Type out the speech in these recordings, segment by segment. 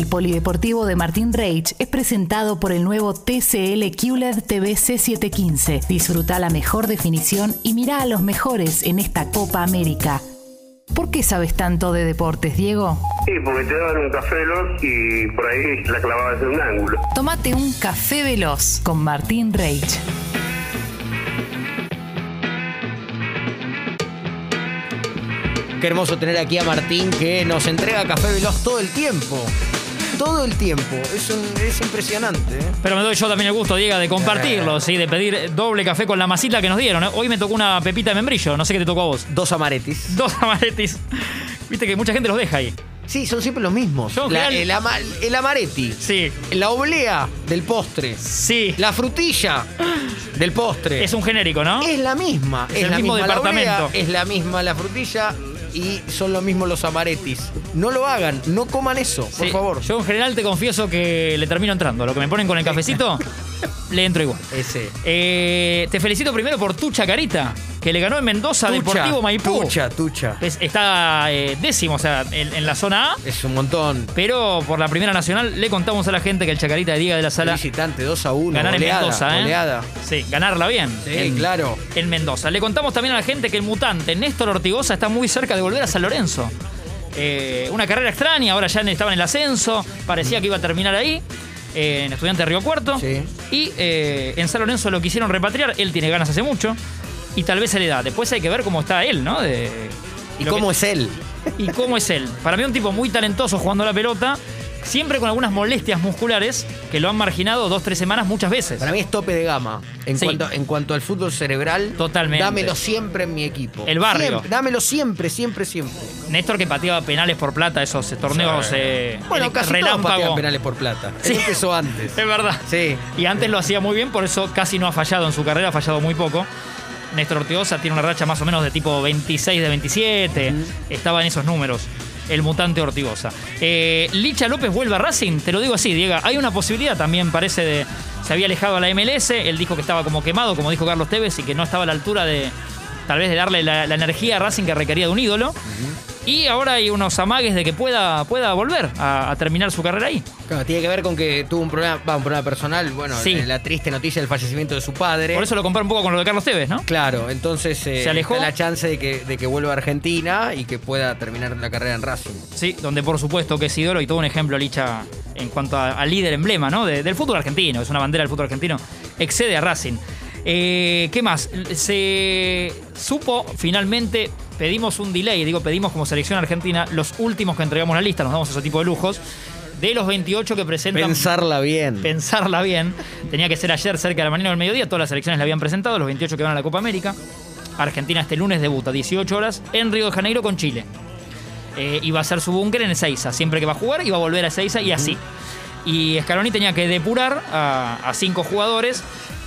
El polideportivo de Martín Reich es presentado por el nuevo TCL QLED TV C715. Disfruta la mejor definición y mira a los mejores en esta Copa América. ¿Por qué sabes tanto de deportes, Diego? Sí, porque te daban un café veloz y por ahí la clavabas en un ángulo. Tómate un café veloz con Martín Reich. Qué hermoso tener aquí a Martín que nos entrega café veloz todo el tiempo. Todo el tiempo. Es, un- es impresionante. ¿eh? Pero me doy yo también el gusto, Diego, de compartirlo, ¿sí? de pedir doble café con la masita que nos dieron. ¿eh? Hoy me tocó una pepita de membrillo, no sé qué te tocó a vos. Dos amaretis. Dos amaretis. Viste que mucha gente los deja ahí. Sí, son siempre los mismos. La- el, ama- el amareti. Sí, La oblea del postre. sí. La frutilla del postre. Es un genérico, ¿no? Es la misma. Es Es, el la mismo misma la departamento. oblea, es la misma la frutilla y son lo mismo los amaretis. No lo hagan, no coman eso, por Sí. favor. Yo en general te confieso que le termino entrando. Lo que me ponen con el cafecito, le entro igual. Ese. Eh, te felicito primero por tu chacarita, que le ganó en Mendoza Tucha, Deportivo Maipú. Tucha, tucha. Es- está eh, décimo, o sea, en, en la zona A. Es un montón. Pero por la primera nacional le contamos a la gente que el chacarita de Diego de la Sala Visitante 2 a 1. ganar en Mendoza, ¿eh? Sí, ganarla bien. Sí, en, claro. En Mendoza. Le contamos también a la gente que el mutante Néstor Ortigosa está muy cerca de volver a San Lorenzo. Eh, una carrera extraña, ahora ya estaba en el ascenso, parecía que iba a terminar ahí. eh, en Estudiante de Río Cuarto. Sí. Y eh, en San Lorenzo lo quisieron repatriar. Él tiene ganas hace mucho. Y tal vez se le da. Después hay que ver cómo está él, ¿no? De, ¿Y cómo que- es él? y cómo es él. Para mí un tipo muy talentoso jugando a la pelota, siempre con algunas molestias musculares que lo han marginado dos, tres semanas muchas veces. Para mí es tope de gama. En, Sí. cuanto, en cuanto al fútbol cerebral, Totalmente. dámelo siempre en mi equipo. El barrio. Siempre, dámelo siempre, siempre, siempre. Néstor que pateaba penales por plata, esos torneos eh, Bueno, casi todos relámpago. patean penales por plata. Sí. Él empezó antes. Es verdad. Sí. Y antes lo hacía muy bien, por eso casi no ha fallado en su carrera, ha fallado muy poco. Néstor Ortigosa tiene una racha más o menos de tipo 26 de 27. Estaba en esos números. El mutante Ortigosa. Eh, Licha López vuelve a Racing, te lo digo así, Diego. Hay una posibilidad también, parece, de. Se había alejado a la MLS. Él dijo que estaba como quemado, como dijo Carlos Tevez, y que no estaba a la altura de. Tal vez de darle la, la energía a Racing que requería de un ídolo. Y ahora hay unos amagues de que pueda, pueda volver a, a terminar su carrera ahí. Claro, tiene que ver con que tuvo un problema, va, un problema personal. Bueno, Sí. la triste noticia del fallecimiento de su padre. Por eso lo comparo un poco con lo de Carlos Tevez, ¿no? Claro, entonces eh, Se alejó. está la chance de que, de que vuelva a Argentina y que pueda terminar la carrera en Racing. Sí, donde por supuesto que es ídolo y todo un ejemplo Licha en cuanto al líder emblema ¿no? De- del fútbol argentino, es una bandera del fútbol argentino, excede a Racing. Eh, ¿Qué más? Se supo finalmente, pedimos un delay, digo pedimos como selección argentina, los últimos que entregamos la lista, nos damos ese tipo de lujos, de los 28 que presentan... Pensarla bien. pensarla bien. Tenía que ser ayer cerca de la mañana o del mediodía. Todas las selecciones la habían presentado, los 28 que van a la Copa América. Argentina este lunes debuta 18 horas en Río de Janeiro con Chile. Eh, y va a ser su búnker en Ezeiza. Siempre que va a jugar, va a volver a Ezeiza y así. Y Scaloni tenía que depurar a, a cinco jugadores.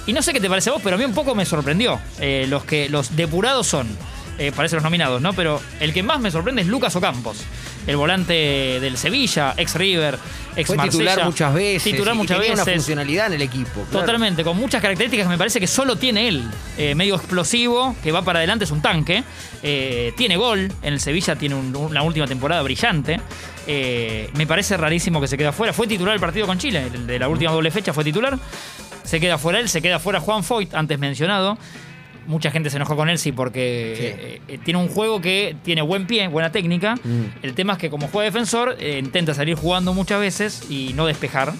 Y no sé qué te parece a vos, pero a mí un poco me sorprendió. Eh, los que los depurados son, eh, parece los nominados, ¿no? Pero el que más me sorprende es Lucas Ocampos. El volante del Sevilla, ex River, ex Fue titular Marsella. muchas veces. Titular y muchas tenía una veces. funcionalidad en el equipo. claro. Totalmente, con muchas características que me parece que solo tiene él. Eh, medio explosivo, que va para adelante, es un tanque. Eh, tiene gol, en el Sevilla tiene un- una última temporada brillante. Eh, me parece rarísimo que se quede afuera. Fue titular el partido con Chile, de la última doble fecha fue titular. Se queda fuera él, se queda fuera Juan Foyt, antes mencionado. Mucha gente se enojó con él, sí, porque Sí. eh, eh, tiene un juego que tiene buen pie, buena técnica. Mm. El tema es que como juega defensor, eh, intenta salir jugando muchas veces y no despejar.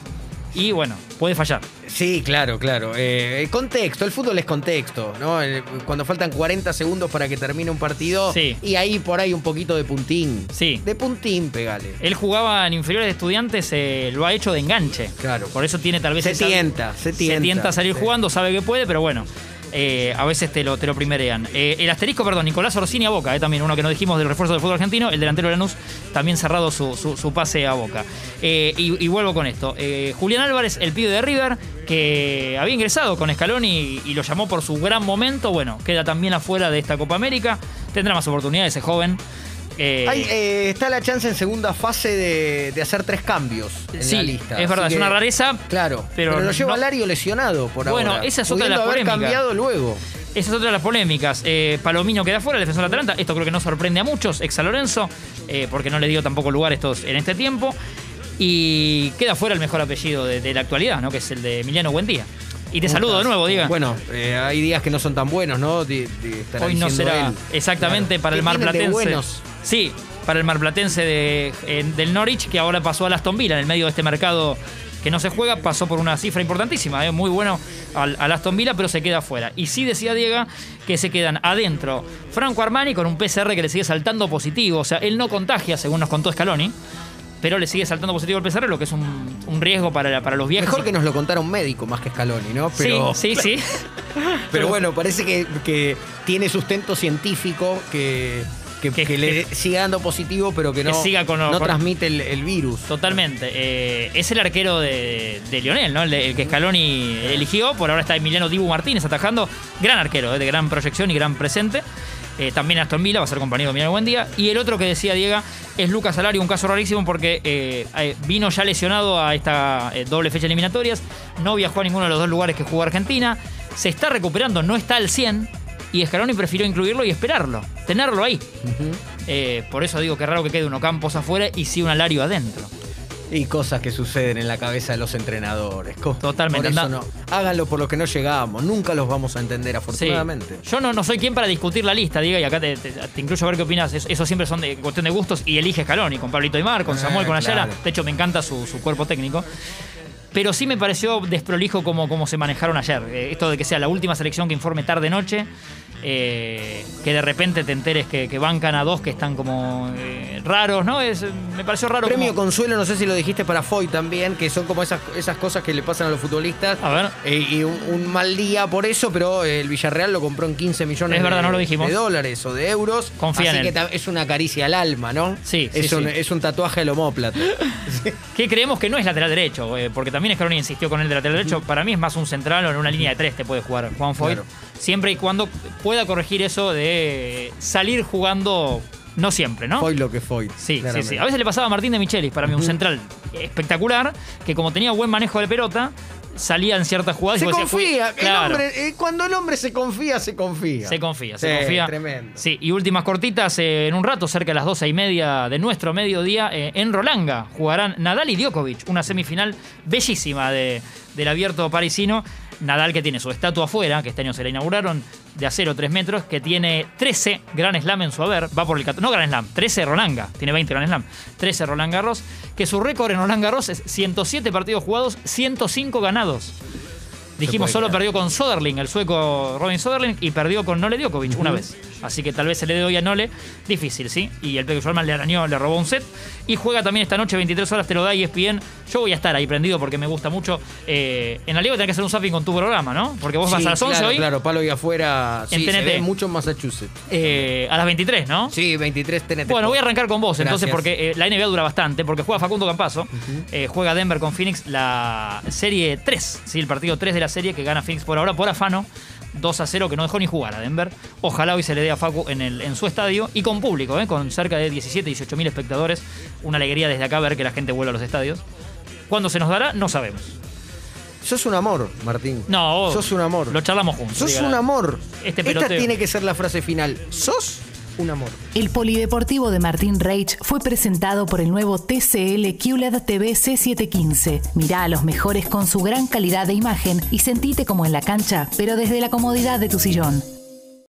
Y bueno, puede fallar. Sí, claro, claro. Eh, contexto, el fútbol es contexto, ¿no? Cuando faltan 40 segundos para que termine un partido Sí. y ahí por ahí un poquito de puntín. Sí. De puntín, pegale. Él jugaba en inferiores de estudiantes, eh, lo ha hecho de enganche. Claro. Por eso tiene tal vez Se esa- tienta, se tienta. a salir Sí. jugando, sabe que puede, pero bueno. Eh, a veces te lo, te lo primerean. Eh, el asterisco, perdón, Nicolás Orsini a Boca, eh, también uno que no dijimos del refuerzo del fútbol argentino, el delantero de Lanús, también cerrado su, su- pase a Boca. Y, vuelvo con esto. Julián Álvarez, el pibe de River, que había ingresado con Scaloni y, y lo llamó por su gran momento, bueno, queda también afuera de esta Copa América. Tendrá más oportunidades ese joven. Eh, Hay, eh, está la chance en segunda fase de, de hacer tres cambios en sí, la lista. es verdad, Así es una rareza. Claro, Pero pero, lo lleva no- Lario lesionado por Bueno, ahora. esa es otra de las haber polémicas. cambiado luego. Esa es otra de las polémicas. Eh, Palomino queda fuera, el defensor de Atalanta. Esto creo que no sorprende a muchos, ex Lorenzo, porque no le dio tampoco lugar estos en este tiempo. Y queda fuera el mejor apellido de, de la actualidad, ¿no? Que es el de Emiliano Buendía. Y te saludo de nuevo, diga. Bueno, eh, hay días que no son tan buenos, ¿no? De- de- estará Hoy no será él. exactamente Claro. para el ¿Qué tienen de marplatense. buenos? Sí, para el marplatense de, eh, del Norwich, que ahora pasó al Aston Villa en el medio de este mercado que no se juega, pasó por una cifra importantísima, eh, muy bueno al, al Aston Villa, pero se queda afuera. Y sí decía Diego que se quedan adentro Franco Armani con un PCR que le sigue saltando positivo, o sea, él no contagia, según nos contó Scaloni, pero le sigue saltando positivo el PCR, lo que es un, un riesgo para, para los viajes. Mejor que nos lo contara un médico más que Scaloni, ¿no? Pero, Sí, sí, sí. pero bueno, parece que, que tiene sustento científico que, que, Que- que le siga dando positivo, pero que no, siga con- no con- transmite el, el virus. Totalmente. Eh, es el arquero de, de Lionel, ¿no? El, de- el que Scaloni eligió. Por ahora está Emiliano Dibu Martínez atajando. Gran arquero, eh, de gran proyección y gran presente. Eh, también Aston Villa va a ser compañero de Emiliano Buendía. Y el otro que decía Diego es Lucas Alario, un caso rarísimo porque eh, vino ya lesionado a esta eh, doble fecha eliminatorias. No viajó a ninguno de los dos lugares que jugó Argentina. Se está recuperando, no está al 100. Y Scaloni prefirió incluirlo y esperarlo, tenerlo ahí. Eh, por eso digo que raro que quede uno Campos afuera y sí un Alario adentro. Y cosas que suceden en la cabeza de los entrenadores. Totalmente, Por eso anda- no. Háganlo por lo que no llegamos. Nunca los vamos a entender, Sí. afortunadamente. Yo no, no soy quien para discutir la lista, diga, y acá te, te- te incluyo a ver qué opinas. Eso, eso siempre son de cuestión de gustos y elige Scaloni, con Pablito Aymar, con Eh, Samuel, con Ayala. claro. De hecho, me encanta su, su cuerpo técnico. Pero sí me pareció desprolijo cómo, cómo se manejaron ayer. Eh, esto de que sea la última selección que informe tarde-noche, eh, que de repente te enteres que, que bancan a dos que están como eh, raros, ¿no? Es, me pareció raro. Premio como- Consuelo, no sé si lo dijiste para Foy también, que son como esas, esas cosas que le pasan a los futbolistas. A ver. Eh, y un, un mal día por eso, pero el Villarreal lo compró en 15 millones Es verdad, de, no lo dijimos. de dólares o de euros. Confía Así en que él. es una caricia al alma, ¿no? Sí, sí, es, un, sí. es un tatuaje al homóplato. que creemos que no es lateral derecho, porque también Scaloni insistió con el de lateral derecho. Para mí es más un central o en una línea de tres te puede jugar Juan. Claro. Siempre y cuando pueda corregir eso de salir jugando, no siempre, ¿no? Foy lo que Foy. Sí, sí, claramente. sí. A veces le pasaba a Martín de Michelis, para mí, un central espectacular, que como tenía buen manejo de pelota, salía en ciertas jugadas Se y decías, confía. "Uy, claro". El hombre, eh, cuando el hombre se confía, se confía. Se confía, se confía. Tremendo. Sí, y últimas cortitas, eh, en un rato, cerca de las doce y media de nuestro mediodía, eh, en Rolanga jugarán Nadal y Djokovic, una semifinal bellísima de- del abierto parisino. Nadal que tiene su estatua afuera, que este año se la inauguraron, de acero 3 metros, que tiene 13 Grand Slam en su haber, va por el... No Grand Slam, 13 Rolanga, tiene 20 Grand Slam, 13 Roland Garros, que su récord en Roland Garros es 107 partidos jugados, 105 ganados. Dijimos, solo creer. perdió con Soderling, el sueco Robin Soderling, y perdió con Nole Djokovic una vez. Así que tal vez se le dé hoy a Nole. Difícil, ¿sí? Y el Peque Schwarman le arañó, le robó un set. Y juega también esta noche, 23 horas, te lo da ESPN. Yo voy a estar ahí prendido porque me gusta mucho. Eh, en la liga tenés que hacer un zapping con tu programa, ¿no? Porque vos vas a las 11 claro, hoy, Claro, palo y afuera. En Sí, se TNT. ve mucho en Massachusetts. eh, a las 23, ¿no? Sí, 23 TNT. Bueno, voy a arrancar con vos entonces porque eh, la NBA dura bastante, porque juega Facundo Campazo, eh, juega Denver con Phoenix la serie 3, ¿sí? el partido 3 de la serie que gana Phoenix por ahora por afano, 2 a 0 que no dejó ni jugar a Denver. Ojalá hoy se le dé a Facu en, el, en su estadio y con público, ¿eh? con cerca de 17, 18 mil espectadores. Una alegría desde acá ver que la gente vuelva a los estadios. ¿Cuándo se nos dará? No sabemos. Sos un amor, Martín. No, Sos un amor. Lo charlamos juntos. Sos un amor. Este Esta tiene que ser la frase final. Sos un amor. El polideportivo de Martín Reich fue presentado por el nuevo TCL QLED TV C715. Mirá a los mejores con su gran calidad de imagen y sentite como en la cancha, pero desde la comodidad de tu sillón.